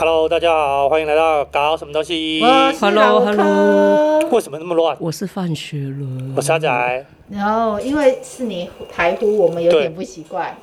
Hello，大家好，欢迎来到搞什么东西。Hello，Hello，为什么那么乱？我是范学伦，我是阿仔。然后，因为是你台呼，我们有点不习惯。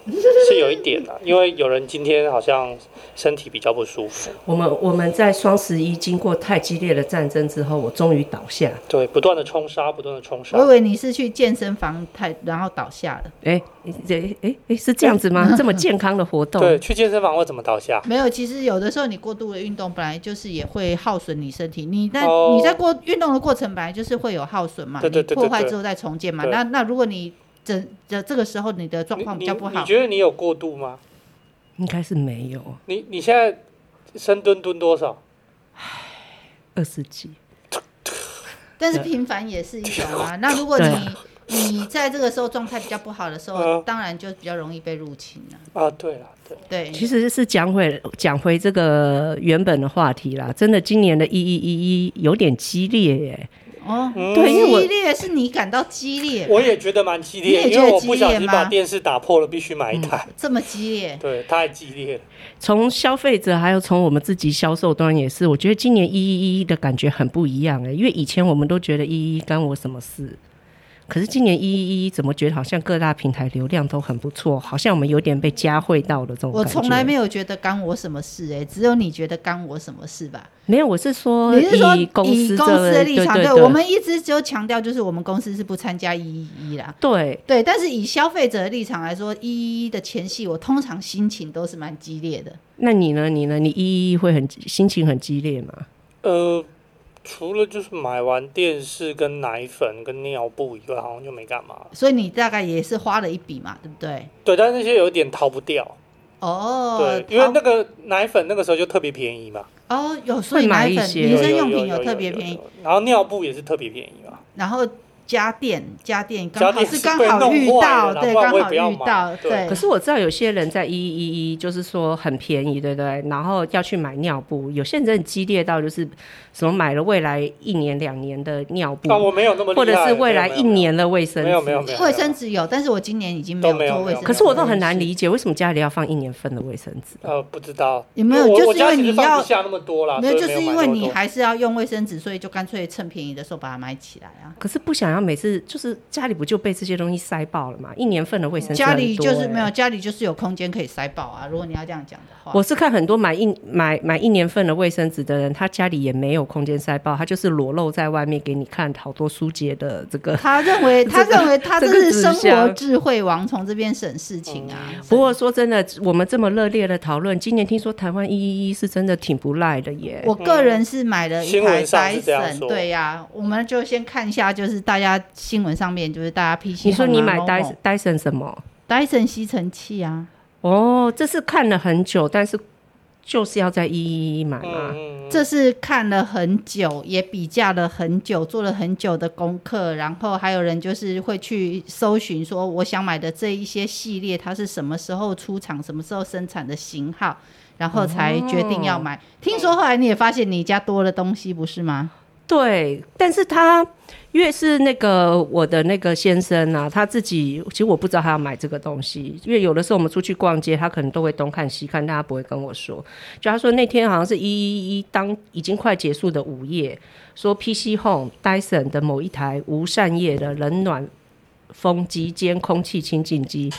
是有一点的，因为有人今天好像身体比较不舒服。我们我们在双十一经过太激烈的战争之后，我终于倒下。对，不断的冲杀，不断的冲杀。我以为你是去健身房太，然后倒下了。哎，这哎哎是这样子吗？这么健康的活动？对，去健身房会怎么倒下？没有，其实有的时候你过度的运动，本来就是也会耗损你身体。你在、oh, 你在过运动的过程，本来就是会有耗损嘛。对对对，对，对，破坏之后再重建嘛。那那如果你这这这个时候你的状况比较不好，你，你，你觉得你有过度吗？应该是没有。你你现在深蹲蹲多少？唉，二十几。但是频繁也是一种啊。那如果你你在这个时候状态比较不好的时候，呃、当然就比较容易被入侵了。啊，对了，对对，其实是讲回讲回这个原本的话题啦。真的，今年的一一一一有点激烈耶。哦，对，激烈是你感到激烈，我也觉得蛮激烈，因为我不小心把电视打破了，必须买一台。嗯、这么激烈？对，太激烈了。从消费者还有从我们自己销售端也是，我觉得今年一一一的感觉很不一样哎，因为以前我们都觉得一一干我什么事。可是今年一一一怎么觉得好像各大平台流量都很不错，好像我们有点被加惠到了这种。我从来没有觉得干我什么事哎、欸，只有你觉得干我什么事吧？没有，我是说你是说以公司，以公司的立场，对，对，对，对，我们一直就强调就是我们公司是不参加一一一啦。对对，但是以消费者的立场来说，一一一的前戏，我通常心情都是蛮激烈的。那你呢？你呢？你一一一会很心情很激烈吗？呃。除了就是买完电视跟奶粉跟尿布以外，好像就没干嘛。所以你大概也是花了一笔嘛，对不对？对，但是那些有点逃不掉。哦，对，因为那个奶粉那个时候就特别便宜嘛。哦，有所以奶粉、民生用品有特别便宜，然后尿布也是特别便宜嘛。然后。家电家电刚好是刚好遇到，对，刚好遇到，对。可是我知道有些人在一一一，就是说很便宜，对不对？然后要去买尿布，有些人很激烈到就是什么买了未来一年两年的尿布，我没有那么，或者是未来一年的卫生纸，没有没有没有，卫生纸有，但是我今年已经没有做卫生纸。可是我都很难理解，为什么家里要放一年份的卫生纸？呃，不知道有没有，就是因为你要下那么多啦，没有，就是因为你还是要用卫生纸，所以就干脆趁便宜的时候把它买起来啊。可是不想要每次就是。家里不就被这些东西塞爆了嘛？一年份的卫生纸、欸，家里就是没有，家里就是有空间可以塞爆啊。如果你要这样讲的话，我是看很多买一买买一年份的卫生纸的人，他家里也没有空间塞爆，他就是裸露在外面给你看好多书节的这个。他认为，他认为他这是生活智慧王从这边省事情啊。不过说真的，我们这么热烈的讨论，今年听说台湾一一一是真的挺不赖的耶。我个人是买了一台戴森，对呀、啊，我们就先看一下，就是大家新闻上。面就是大家 PC，你说你买戴戴森什么？戴森吸尘器啊？哦，这是看了很久，但是就是要在一一一买啊。这是看了很久，也比价了很久，做了很久的功课，然后还有人就是会去搜寻说，我想买的这一些系列，它是什么时候出厂，什么时候生产的型号，然后才决定要买。哦、听说后来你也发现你家多了东西，不是吗？对，但是他越是那个我的那个先生啊，他自己其实我不知道他要买这个东西，因为有的时候我们出去逛街，他可能都会东看西看，但他不会跟我说。就他说那天好像是一一一当已经快结束的午夜，说 PC Home Dyson 的某一台无扇叶的冷暖风机兼空气清净机。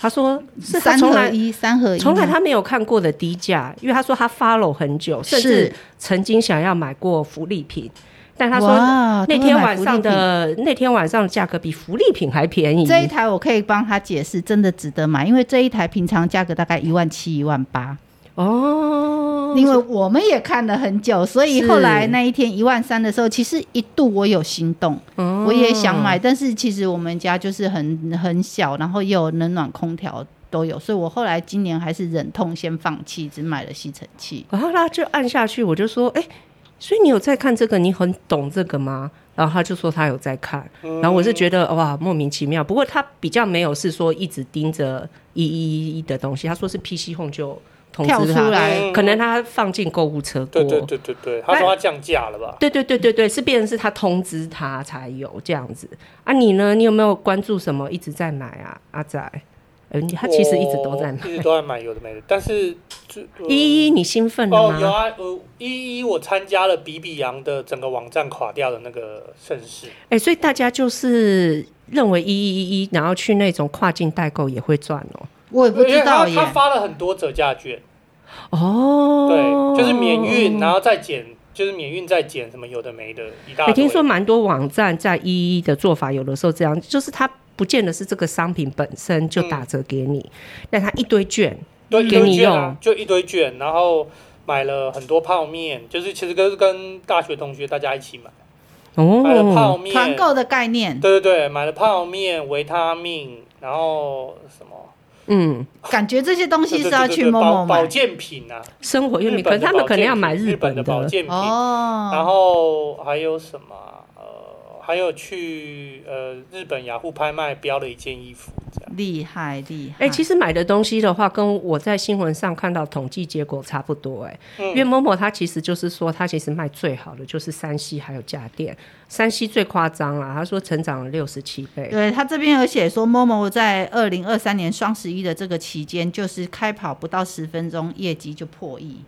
他说是他从来三合一，三合一，从来他没有看过的低价，因为他说他 follow 很久，甚至曾经想要买过福利品，但他说那天晚上的那天晚上的价格比福利品还便宜。这一台我可以帮他解释，真的值得买，因为这一台平常价格大概一万七、一万八。哦，因为我们也看了很久，所以后来那一天一万三的时候，其实一度我有心动，我也想买，但是其实我们家就是很很小，然后又有冷暖空调都有，所以我后来今年还是忍痛先放弃，只买了吸尘器。然后他就按下去，我就说：“哎，所以你有在看这个？你很懂这个吗？”然后他就说他有在看，然后我是觉得哇莫名其妙。不过他比较没有是说一直盯着一一一的东西，他说是 PC Home 就。跳出来，可能他放进购物车过。对对对对对，他说他降价了吧？对对对对对，是变成是他通知他才有这样子啊？你呢？你有没有关注什么一直在买啊？阿仔，嗯，他其实一直都在买，一直都在买有的没的。但是就一一你兴奋了吗？哦，有啊，呃，一一我参加了比比洋的整个网站垮掉的那个盛事。哎、欸，所以大家就是认为一一一一，然后去那种跨境代购也会赚哦。我也不知道耶，他发了很多折价券。哦，对，就是免运，然后再减。就是免运再减什么有的没的，一大堆。我听说蛮多网站在一一的做法，有的时候这样，就是它不见得是这个商品本身就打折给你，嗯、但它一堆券，对，给你用，啊，就一堆券，然后买了很多泡面，就是其实跟跟大学同学大家一起买，哦，买了泡面，团购的概念，对对对，买了泡面、维他命，然后什么。嗯，感觉这些东西是要去 momo 买。保健品啊，生活用品，可是他们可能要买日本的保健品，哦，然后还有什么？呃，还有去呃日本雅虎拍卖标了一件衣服。厉害厉害！哎、欸，其实买的东西的话，跟我在新闻上看到统计结果差不多、欸。哎、嗯，因为 momo 它其实就是说，它其实卖最好的就是山西还有家电山西最夸张了，他说成长了六十七倍。对他这边有写说，momo 在二零二三年双十一的这个期间，就是开跑不到十分钟，业绩就破亿。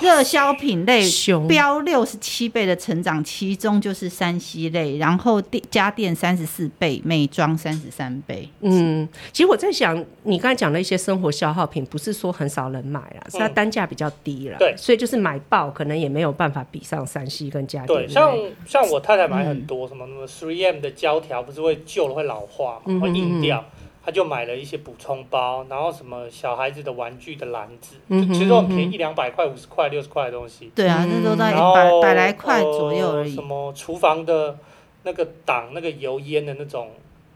热销品类飙六十七倍的成长，其中就是山西类，然后电家电三十四倍，美妆三十三倍。嗯，其实我在想，你刚才讲的一些生活消耗品，不是说很少人买啦，是它单价比较低了，对、嗯，所以就是买爆可能也没有办法比上山西跟家电。对，像像我太太买很多、嗯、什么什么 3M 的胶条，不是会旧了会老化嘛，嗯、会硬掉。他就买了一些补充包，然后什么小孩子的玩具的篮子，嗯、就其实都很便宜，一两百块、五十块、六十块的东西。对啊，那都在百百来块左右而已。什么厨房的那个挡那个油烟的那种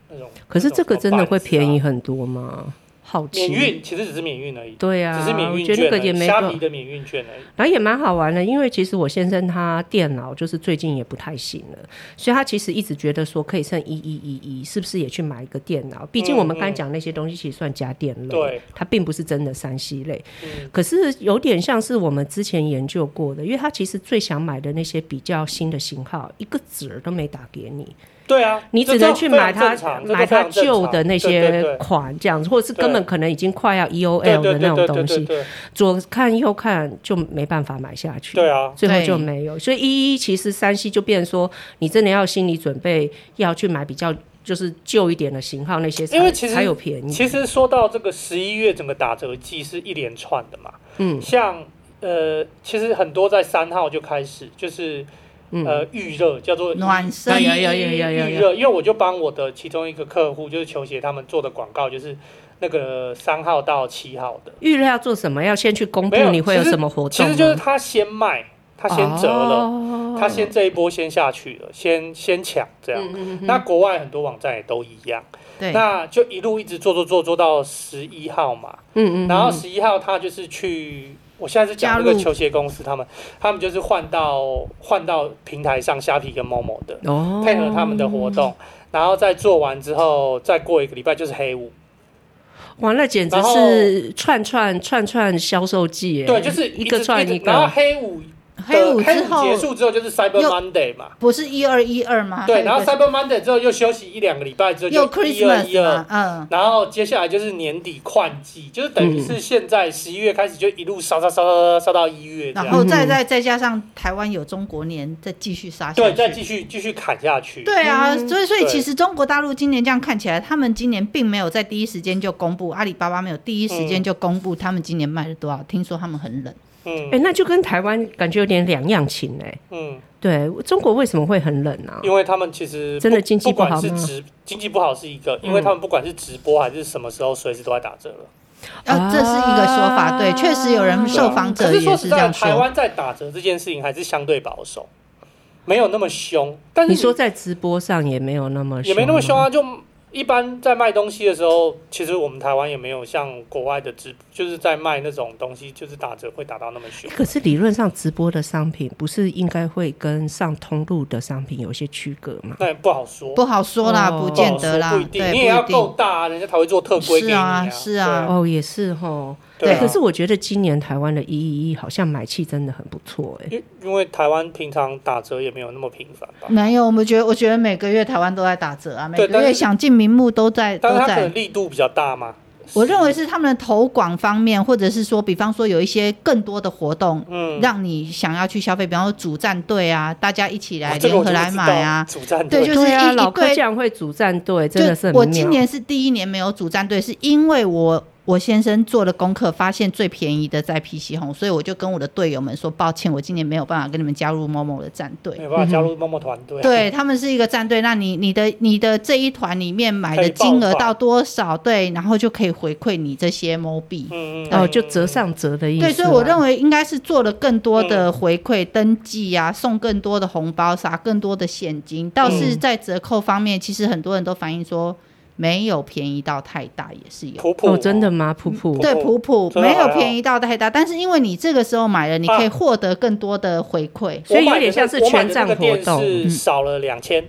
那种。可是这个真的会便宜很多吗？免运其实只是免运而已，对啊，只是免运券，虾皮的免运券而已。然后也蛮好玩的，因为其实我先生他电脑就是最近也不太行了，所以他其实一直觉得说可以剩一一一一，是不是也去买一个电脑？毕竟我们刚才讲那些东西其实算家电类，对、嗯，它并不是真的三 C 类。嗯、可是有点像是我们之前研究过的，因为他其实最想买的那些比较新的型号，一个子儿都没打给你。对啊，你只能去买它买它旧的那些款，这样子，或者是根本可能已经快要 EOL 的那种东西，左看右看就没办法买下去。对啊，最后就没有。所以一一其实三 C 就变成说，你真的要心理准备要去买比较就是旧一点的型号那些，因为其实才有便宜。其实说到这个十一月整个打折季是一连串的嘛，嗯，像呃，其实很多在三号就开始就是。呃，预热叫做暖身，预热，因为我就帮我的其中一个客户，就是球鞋他们做的广告，就是那个三号到七号的预热要做什么？要先去公布你会有什么活动？其实就是他先卖，他先折了，哦、他先这一波先下去了，先先抢这样。嗯嗯嗯，那国外很多网站也都一样，对，那就一路一直做做做做到十一号嘛。嗯，嗯嗯，然后十一号他就是去。我现在是讲那个球鞋公司，他们他们就是换到换到平台上虾皮跟 momo 的，哦，配合他们的活动，然后再做完之后，再过一个礼拜就是黑五，完了简直是串串串串销售季，对，就是一个串一个，然后黑五。黑五之后结束之后就是 Cyber Monday 嘛，不是一二一二吗？对，然后 Cyber Monday 之后又休息一两个礼拜之后就一二一二，嗯，然后接下来就是年底换季，就是等于是现在十一月开始就一路烧烧烧烧烧到一月，然后再再再加上台湾有中国年，再继续杀下去，对，再继续继续砍下去。对啊，所以所以其实中国大陆今年这样看起来，他们今年并没有在第一时间就公布，阿里巴巴没有第一时间就公布他们今年卖了多少，听说他们很冷。嗯，哎、欸，那就跟台湾感觉有点两样情哎。嗯，对，中国为什么会很冷呢、啊？因为他们其实真的经济不好，是直经济不好是一个，因为他们不管是直播还是什么时候，随时都在打折了。啊，啊，这是一个说法，对，确实有人受访者也是这样说。台湾在打折这件事情还是相对保守，没有那么凶。但是你，你说在直播上也没有那么凶，也没那么凶啊，就。一般在卖东西的时候，其实我们台湾也没有像国外的直，就是在卖那种东西，就是打折会打到那么凶。可是理论上直播的商品不是应该会跟上通路的商品有些区隔吗？那也不好说，不好说啦，不见得啦，不一定，你也要够大，人家才会做特规给你啊。是啊，是啊，哦，也是齁。对，可是我觉得今年台湾的一一一好像买气真的很不错哎，因因为台湾平常打折也没有那么频繁吧？没有，我们觉得我觉得每个月台湾都在打折啊，每个月想尽名目都在，但是它可能力度比较大嘛。我认为是他们的投广方面，或者是说，比方说有一些更多的活动，嗯，让你想要去消费，比方说主战队啊，大家一起来联合来买啊，主战队，对，就是一老科匠会主战队，真的是。我今年是第一年没有主战队，是因为我。我先生做了功课，发现最便宜的在 PC Home，所以我就跟我的队友们说：“抱歉，我今年没有办法跟你们加入 Momo 的战队，没有办法加入 Momo 团队。嗯”对，他们是一个战队，那你你的你的这一团里面买的金额到多少？对，然后就可以回馈你这些 Mo 币，嗯，然后就折上折的意思。对，所以我认为应该是做了更多的回馈、嗯、登记啊，送更多的红包，撒更多的现金。倒是在折扣方面，其实很多人都反映说。没有便宜到太大，也是有。普普。哦，真的吗？普普。对普普没有便宜到太大，但是因为你这个时候买了，你可以获得更多的回馈，啊、所以有点像是全站活动，是少了两千。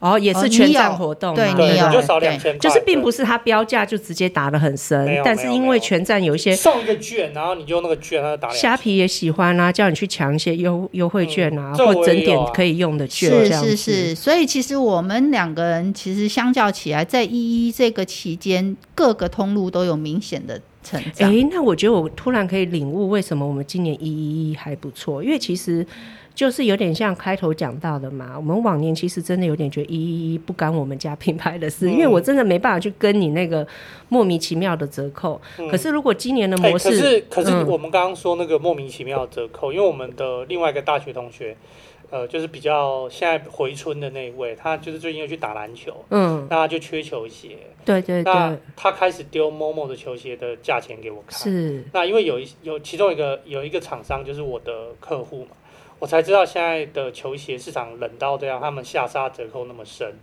哦，也是全站活动，对，你有就少两千，就是并不是它标价就直接打的很深，但是因为全站有一些送一个券，然后你就用那个券，它就打。虾皮也喜欢啊，叫你去抢一些优优惠券啊，或整点可以用的券，是是是。所以其实我们两个人其实相较起来，在一一这个期间，各个通路都有明显的成长。哎，那我觉得我突然可以领悟为什么我们今年一一一还不错，因为其实。就是有点像开头讲到的嘛，我们往年其实真的有点觉得一一一不干我们家品牌的事，嗯、因为我真的没办法去跟你那个莫名其妙的折扣。嗯、可是如果今年的模式，欸、可是可是我们刚刚说那个莫名其妙的折扣，嗯、因为我们的另外一个大学同学，呃，就是比较现在回春的那一位，他就是最近又去打篮球，嗯，那他就缺球鞋，对对对，那他开始丢 Momo 的球鞋的价钱给我看，是，那因为有一有其中一个有一个厂商就是我的客户嘛。我才知道现在的球鞋市场冷到这样，他们下杀折扣那么深，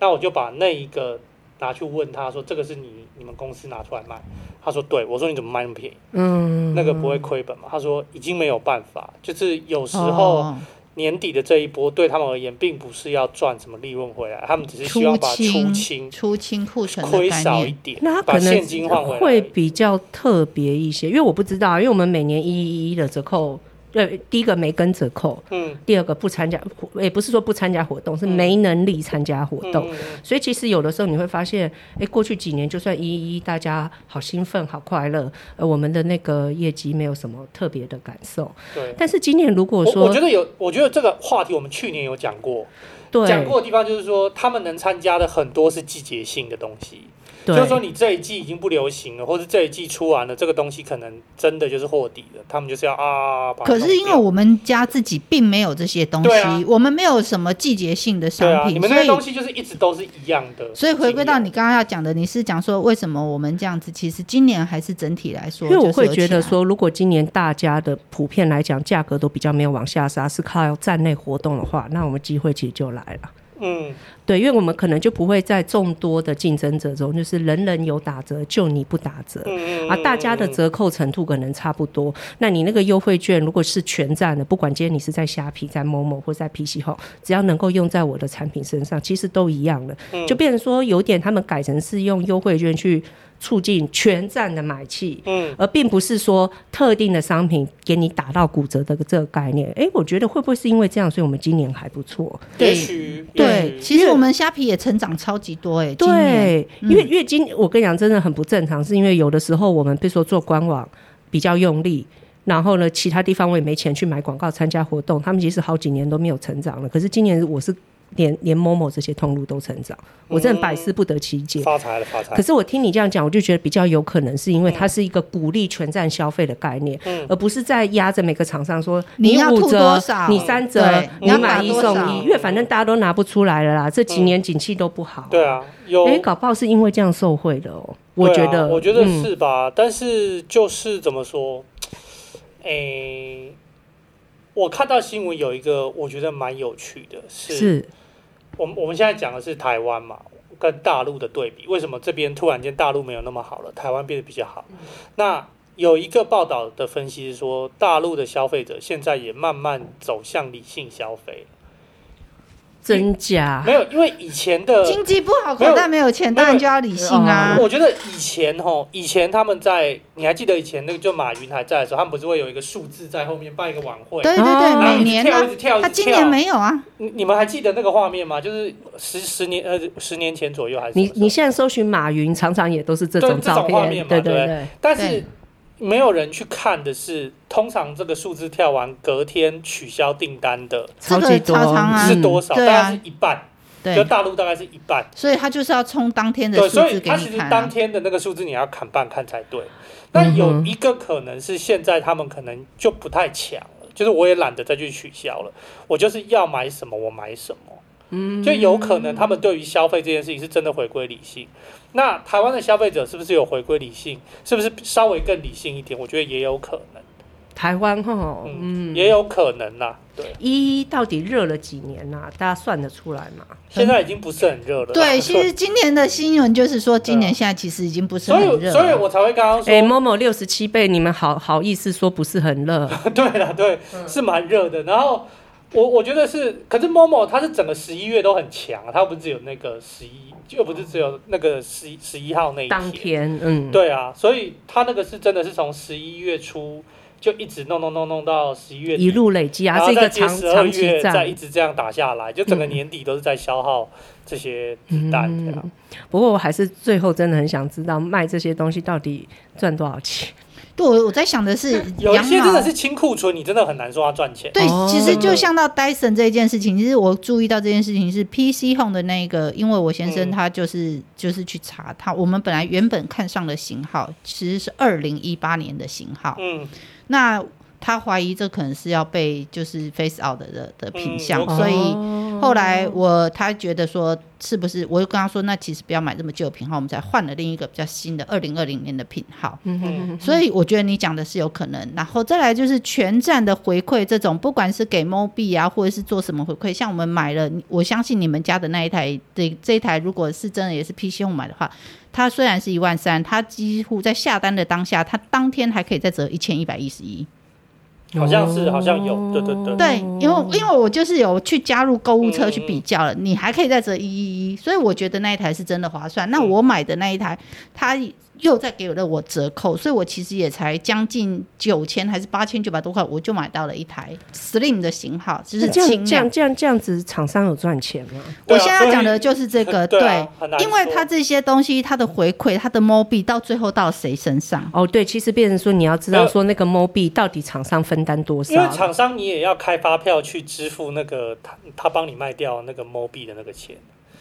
那我就把那一个拿去问他说：“这个是你你们公司拿出来卖？”他说：“对。”我说：“你怎么卖那么便宜？嗯，那个不会亏本吗？”他说：“已经没有办法，就是有时候年底的这一波对他们而言，并不是要赚什么利润回来，他们只是希望把出清出清库存亏少一点，那他可能会比较特别一些，因为我不知道，因为我们每年一一一的折扣。对，第一个没跟折扣，嗯，第二个不参加，也不是说不参加活动，是没能力参加活动，嗯、所以其实有的时候你会发现，哎，过去几年就算一一一大家好兴奋、好快乐，呃，我们的那个业绩没有什么特别的感受，对。但是今年如果说，我，我觉得有，我觉得这个话题我们去年有讲过，对，讲过的地方就是说，他们能参加的很多是季节性的东西。对就是说，你这一季已经不流行了，或者这一季出完了，这个东西可能真的就是货底了。他们就是要啊。可是因为我们家自己并没有这些东西，啊、我们没有什么季节性的商品，啊、你们那些东西就是一直都是一样的。所以回归到你刚刚要讲的，你是讲说为什么我们这样子？其实今年还是整体来说，因为我会觉得说，如果今年大家的普遍来讲价格都比较没有往下杀，是靠站内活动的话，那我们机会其实就来了。嗯，对，因为我们可能就不会在众多的竞争者中，就是人人有打折，就你不打折，嗯、啊，大家的折扣程度可能差不多。那你那个优惠券如果是全站的，不管今天你是在虾皮、在 Momo 或在 PC Home，只要能够用在我的产品身上，其实都一样的，嗯、就变成说有点他们改成是用优惠券去。促进全站的买气，嗯，而并不是说特定的商品给你打到骨折的这个概念。哎，我觉得会不会是因为这样，所以我们今年还不错？也许对，对，其实我们虾皮也成长超级多哎。对，因为因为今我跟你讲，真的很不正常，是因为有的时候我们比如说做官网比较用力，然后呢，其他地方我也没钱去买广告参加活动，他们其实好几年都没有成长了。可是今年我是。连连 Momo 这些通路都成长，我真的百思不得其解。发财了，发财！可是我听你这样讲，我就觉得比较有可能是因为它是一个鼓励全站消费的概念，嗯、而不是在压着每个厂商说你五折、你三折、你买一送一，因为反正大家都拿不出来了啦。这几年景气都不好。对啊，有哎，搞不好是因为这样受贿的哦、喔。我觉得，我觉得是吧？嗯、但是就是怎么说，哎、欸，我看到新闻有一个，我觉得蛮有趣的，是。是我们我们现在讲的是台湾嘛，跟大陆的对比，为什么这边突然间大陆没有那么好了，台湾变得比较好？那有一个报道的分析是说，大陆的消费者现在也慢慢走向理性消费。真假没有，因为以前的经济不好，口袋没有钱，当然就要理性啊。我觉得以前吼，以前他们在，你还记得以前那个就马云还在的时候，他们不是会有一个数字在后面办一个晚会？对对对，每年跳一直跳，他今年没有啊。你你们还记得那个画面吗？就是十十年呃十年前左右还是？你你现在搜寻马云，常常也都是这种照片，画面嘛，对对对。但是。没有人去看的是，通常这个数字跳完隔天取消订单的超级多是多少？大概是一半，就大陆大概是一半。所以他就是要冲当天的数字给你看。所以他其实当天的那个数字你要砍半看才对。那有一个可能是现在他们可能就不太强了，就是我也懒得再去取消了，我就是要买什么我买什么。嗯，就有可能他们对于消费这件事情是真的回归理性。那台湾的消费者是不是有回归理性？是不是稍微更理性一点？我觉得也有可能。台湾哈，嗯，也有可能呐。对，一到底热了几年呐？大家算得出来吗？现在已经不是很热了。对，其实今年的新闻就是说，今年现在其实已经不是很热。所以，所以我才会刚刚说，哎，某某六十七倍，你们好好意思说不是很热？对了，对，是蛮热的。然后。我我觉得是，可是 Momo 它是整个十一月都很强啊，它不是只有那个十一，又不是只有那个十十一号那一天，当天，嗯，对啊，所以它那个是真的是从十一月初就一直弄弄弄弄到十一月，一路累积啊，然后再接十二月再一直这样打下来，就整个年底都是在消耗这些子弹，嗯嗯。不过我还是最后真的很想知道卖这些东西到底赚多少钱。我我在想的是，有一些真的是清库存，你真的很难说它赚钱。对，其实就像到 Dyson 这件事情，其实我注意到这件事情是 PC Home 的那个，因为我先生他就是、嗯、就是去查他，我们本来原本看上的型号其实是二零一八年的型号，嗯，那。他怀疑这可能是要被就是 face out 的的，品相，嗯，所以后来我他觉得说是不是，我就跟他说，那其实不要买这么旧的品号，我们才换了另一个比较新的二零二零年的品号。所以我觉得你讲的是有可能，然后再来就是全站的回馈，这种不管是给 Mobi 啊，或者是做什么回馈，像我们买了，我相信你们家的那一台，这这一台如果是真的也是 PC Home 买的话，它虽然是一万三，它几乎在下单的当下，它当天还可以再折一千一百一十一。好像是，好像有，对对对。对，因为因为我就是有去加入购物车去比较了，嗯、你还可以再折一一一，所以我觉得那一台是真的划算。那我买的那一台，它。又再给了我折扣，所以我其实也才将近九千还是八千九百多块，我就买到了一台 Slim 的型号，就是轻量。这样这样这样子，厂商有赚钱吗？我现在要讲的就是这个，对，对，因为它这些东西，它的回馈，它的 Mobi 到最后到谁身上？哦，对，其实变成说你要知道说那个 Mobi 到底厂商分担多少？因为厂商你也要开发票去支付那个他他帮你卖掉那个 Mobi 的那个钱。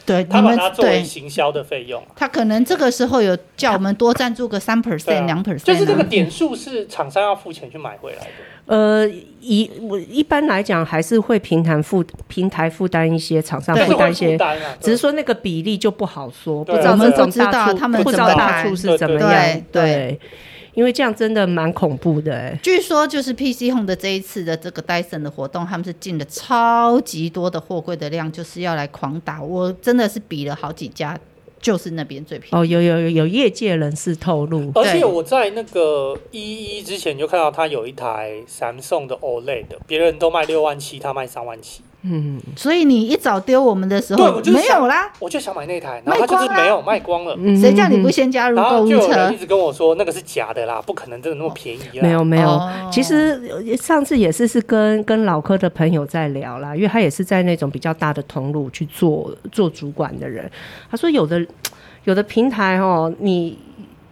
对，他把它作为行销的费用，他可能这个时候有叫我们多赞助个三 percent、两 percent，就是这个点数是厂商要付钱去买回来的。呃，一我一般来讲还是会平台负平台负担一些，厂商负担一些，只是说那个比例就不好说，不知道这种大处，不知道大处是怎么样，对。对因为这样真的蛮恐怖的哎。据说就是 PC Home 的这一次的这个 Dyson 的活动，他们是进了超级多的货柜的量，就是要来狂打。我真的是比了好几家，就是那边最便宜。哦，有有有有业界人士透露，而且我在那个一一之前就看到他有一台 Samsung 的 OLED 的，别人都卖六万七，他卖三万七。嗯，所以你一早丢我们的时候，没有啦，我就想买那台，然后他就是没有卖光了。谁叫你不先加入购物车？然后就有人一直跟我说那个是假的啦，不可能真的那么便宜啦。没有没有，其实上次也是是跟跟老柯的朋友在聊啦，因为他也是在那种比较大的通路去做做主管的人，他说有的有的平台哦，你。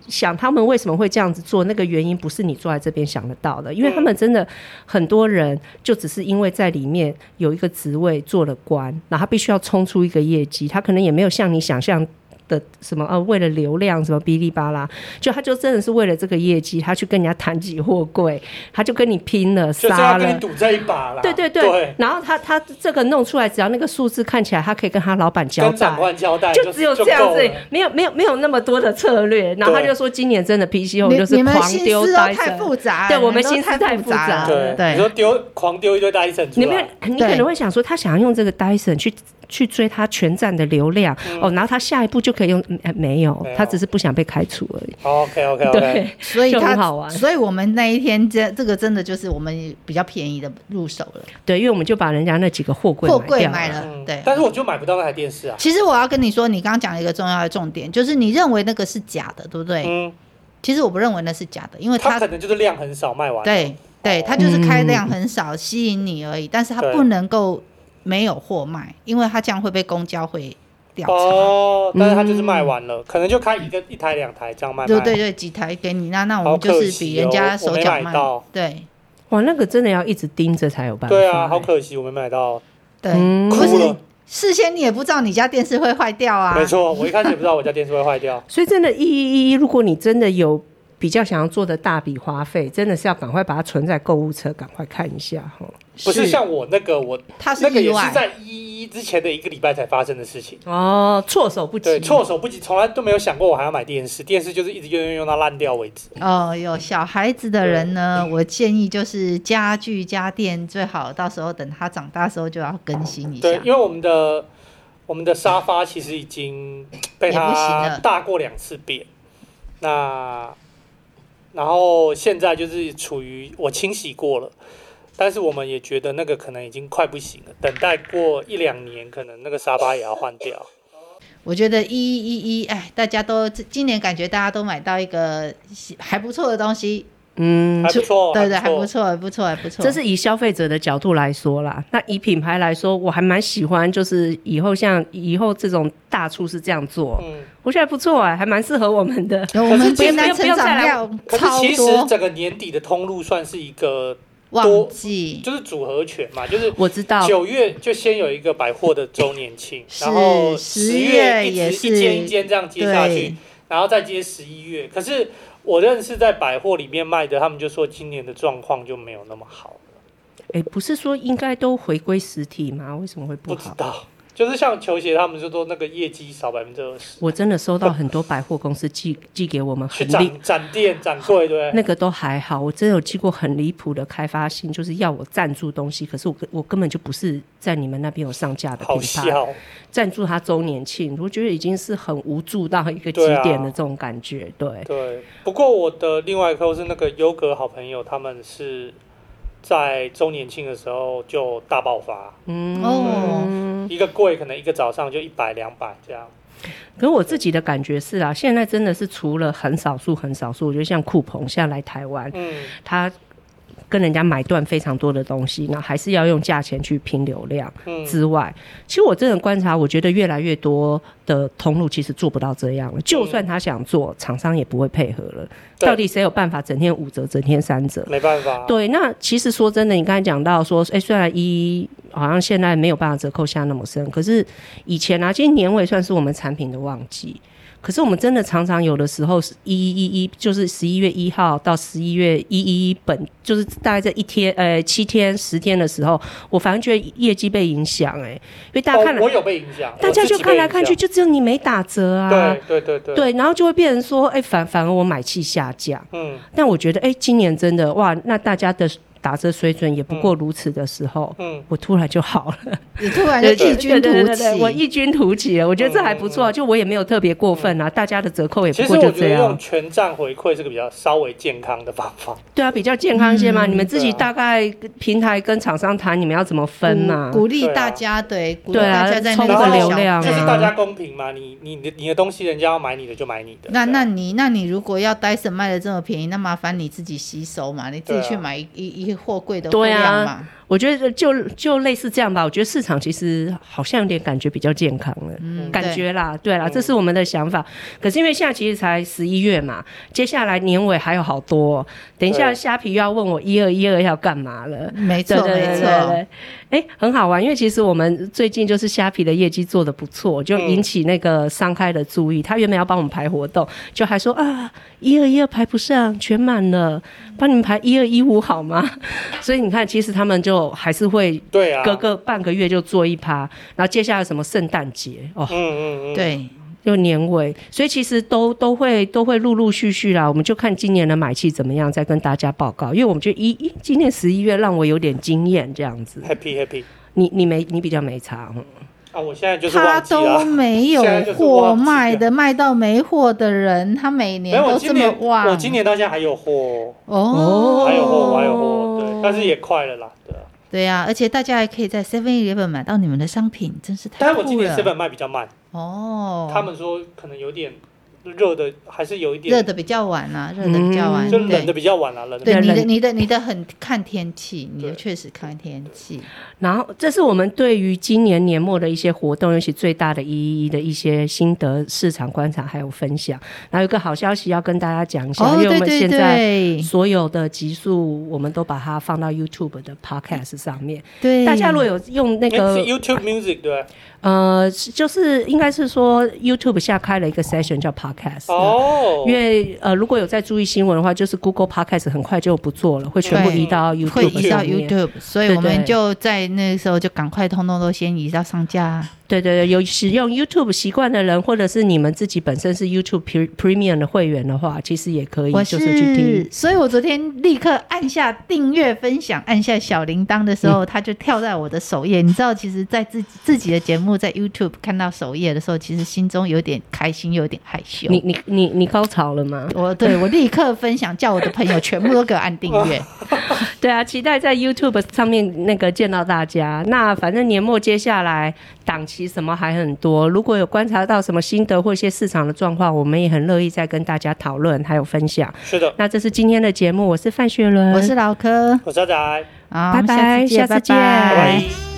想他们为什么会这样子做？那个原因不是你坐在这边想得到的，因为他们真的很多人就只是因为在里面有一个职位做了官，然后他必须要冲出一个业绩，他可能也没有像你想象。的什么呃，为了流量什么哔哩吧啦，就他就真的是为了这个业绩，他去跟人家谈起货柜，他就跟你拼了，杀了，赌这一把啦。对对对，对。然后他他这个弄出来，只要那个数字看起来，他可以跟他老板交代，长官交代，就只有这样子，没有没有没有那么多的策略。然后他就说，今年真的 PC Home 就是狂丢 Dyson，太复杂，对我们心思太复杂了。对，你说丢狂丢一堆 Dyson，你没有，你可能会想说，他想要用这个 Dyson 去。去追他全站的流量、嗯、哦，然后他下一步就可以用，没有，没有，他只是不想被开除而已。OK OK OK，对，所以他很好玩。所以我们那一天这这个真的就是我们比较便宜的入手了。对，因为我们就把人家那几个货柜货柜买了，对、嗯。但是我就买不到那台电视啊。其实我要跟你说，你刚刚讲了一个重要的重点，就是你认为那个是假的，对不对？嗯。其实我不认为那是假的，因为它可能就是量很少卖完。对对，它就是开量很少、嗯、吸引你而已，但是它不能够。没有货卖，因为他这样会被公交会调查。哦，但是他就是卖完了，嗯、可能就开一个一台两台这样卖，卖。对对对，几台给你，那那我们就是比人家手脚慢。哦、对，哇，那个真的要一直盯着才有办法。对啊，好可惜我没买到。对，可是事先你也不知道你家电视会坏掉啊。没错，我一开始也不知道我家电视会坏掉。所以真的，一一一，如果你真的有比较想要做的大笔花费，真的是要赶快把它存在购物车，赶快看一下哈。不是像我那个，我他是那个也是在一一之前的一个礼拜才发生的事情。哦，措手不及，对，措手不及，从来都没有想过我还要买电视，电视就是一直用用用到烂掉为止。哦，有小孩子的人呢，我建议就是家具家电最好到时候等他长大的时候就要更新一下。对，因为我们的我们的沙发其实已经被他大过两次便，那然后现在就是处于我清洗过了。但是我们也觉得那个可能已经快不行了，等待过一两年，可能那个沙发也要换掉。我觉得一一一，哎，大家都今年感觉大家都买到一个还不错的东西，嗯，还不错，对对，还不错，还不错，还不错。这是以消费者的角度来说啦，那以品牌来说，我还蛮喜欢，就是以后像以后这种大促是这样做，嗯，我觉得还不错哎，还蛮适合我们的。我们不要不要再来，可是其实整个年底的通路算是一个。旺季就是组合拳嘛，就是我知道九月就先有一个百货的周年庆，然后十月也是一间一间这样接下去，然后再接十一月。可是我认识在百货里面卖的，他们就说今年的状况就没有那么好了。哎，不是说应该都回归实体吗？为什么会不好？不知道。就是像球鞋，他们就说那个业绩少百分之二十。我真的收到很多百货公司寄寄给我们很离展店展柜，对，那个都还好。我真的有寄过很离谱的开发信，就是要我赞助东西，可是我我根本就不是在你们那边有上架的品牌，赞助他周年庆，我觉得已经是很无助到一个极点的这种感觉。对、啊、对，对。不过我的另外一个是那个优格好朋友，他们是。在周年庆的时候就大爆发，嗯哦，一个柜可能一个早上就一百两百这样。可是我自己的感觉是啊，现在真的是除了很少数很少数，我觉得像酷鹏现在来台湾，嗯，他。跟人家买断非常多的东西，那还是要用价钱去拼流量之外，嗯、其实我真的观察，我觉得越来越多的通路其实做不到这样了。就算他想做，厂、嗯、商也不会配合了。到底谁有办法整天五折、整天三折？没办法。对，那其实说真的，你刚才讲到说，哎、欸，虽然一好像现在没有办法折扣下那么深，可是以前啊，今年年尾算是我们产品的旺季。可是我们真的常常有的时候是一一一一，就是十一月一号到十一月一一一本，就是大概在一天呃七天十天的时候，我反而觉得业绩被影响哎、欸，因为大家看来、哦、我有被影响，大家就看来看去就只有你没打折啊，对对对对，对，然后就会变成说哎、欸、反反而我买气下降，嗯，但我觉得哎、欸、今年真的哇，那大家的。打折水准也不过如此的时候，嗯，我突然就好了，你突然就异军突起，我异军突起了，我觉得这还不错，就我也没有特别过分啊，大家的折扣也不过就这样。全站回馈是个比较稍微健康的方法。对啊，比较健康一些嘛，你们自己大概平台跟厂商谈，你们要怎么分嘛？鼓励大家对，对啊，充个流量，就是大家公平嘛。你你的你的东西，人家要买你的就买你的。那那你那你如果要 Dyson 卖的这么便宜，那麻烦你自己吸收嘛，你自己去买一一一货柜的。对啊，我觉得就就类似这样吧。我觉得市场其实好像有点感觉比较健康了，嗯、感觉啦，对，对啦，这是我们的想法。可是因为现在其实才十一月嘛，接下来年尾还有好多。等一下虾皮又要问我一二一二要干嘛了？没错，没错。哎，很好玩，因为其实我们最近就是虾皮的业绩做得不错，就引起那个商开的注意。他原本要帮我们排活动，就还说啊，一二一二排不上，全满了，帮你们排一二一五好吗？所以你看，其实他们就还是会对啊，隔个半个月就做一趴，然后接下来什么圣诞节哦，嗯嗯嗯，对。就年尾，所以其实都都会都会陆陆续续啦。我们就看今年的买气怎么样，再跟大家报告。因为我们觉得一一今年十一月让我有点惊艳，这样子。Happy Happy，你你没你比较没差，啊，我现在就是他都没有货卖的，卖到没货的人，他每年都这么旺。我今年到现在还有货哦，还有货，还有货，对，但是也快了啦，对。对呀、啊，而且大家还可以在 Seven Eleven 买到你们的商品，真是太酷了。但是我今年 Seven 卖比较慢哦，他们说可能有点。热的还是有一点，热的比较晚啊，热的比较晚，就冷的比较晚啊，冷的。对，你的你的你的很看天气，你的确实看天气。然后，这是我们对于今年年末的一些活动，尤其最大的一一的一些心得、市场观察还有分享。然后有个好消息要跟大家讲一下，因为我们现在所有的集数，我们都把它放到 YouTube 的 Podcast 上面。对，大家如果有用那个 YouTube Music，对。呃，就是应该是说 YouTube 下开了一个 session 叫 Podcast 哦，因为呃如果有在注意新闻的话，就是 Google Podcast 很快就不做了，会全部移到 YouTube 会移到 YouTube，所以我们就在那个时候就赶快通通都先移到上架。对对对，有使用 YouTube 习惯的人，或者是你们自己本身是 YouTube Premium 的会员的话，其实也可以就是去听。所以我昨天立刻按下订阅、分享，按下小铃铛的时候，它就跳在我的首页。你知道，其实，在自己自己的节目在 YouTube 看到首页的时候，其实心中有点开心，有点害羞。你你你你高潮了吗？我对我立刻分享，叫我的朋友全部都给我按订阅。对啊，期待在 YouTube 上面那个见到大家。那反正年末接下来档期。什么还很多，如果有观察到什么心得或一些市场的状况，我们也很乐意再跟大家讨论还有分享。是的，那这是今天的节目，我是范雪伦，我是老柯，我是仔仔，好，拜拜，下次见。拜拜。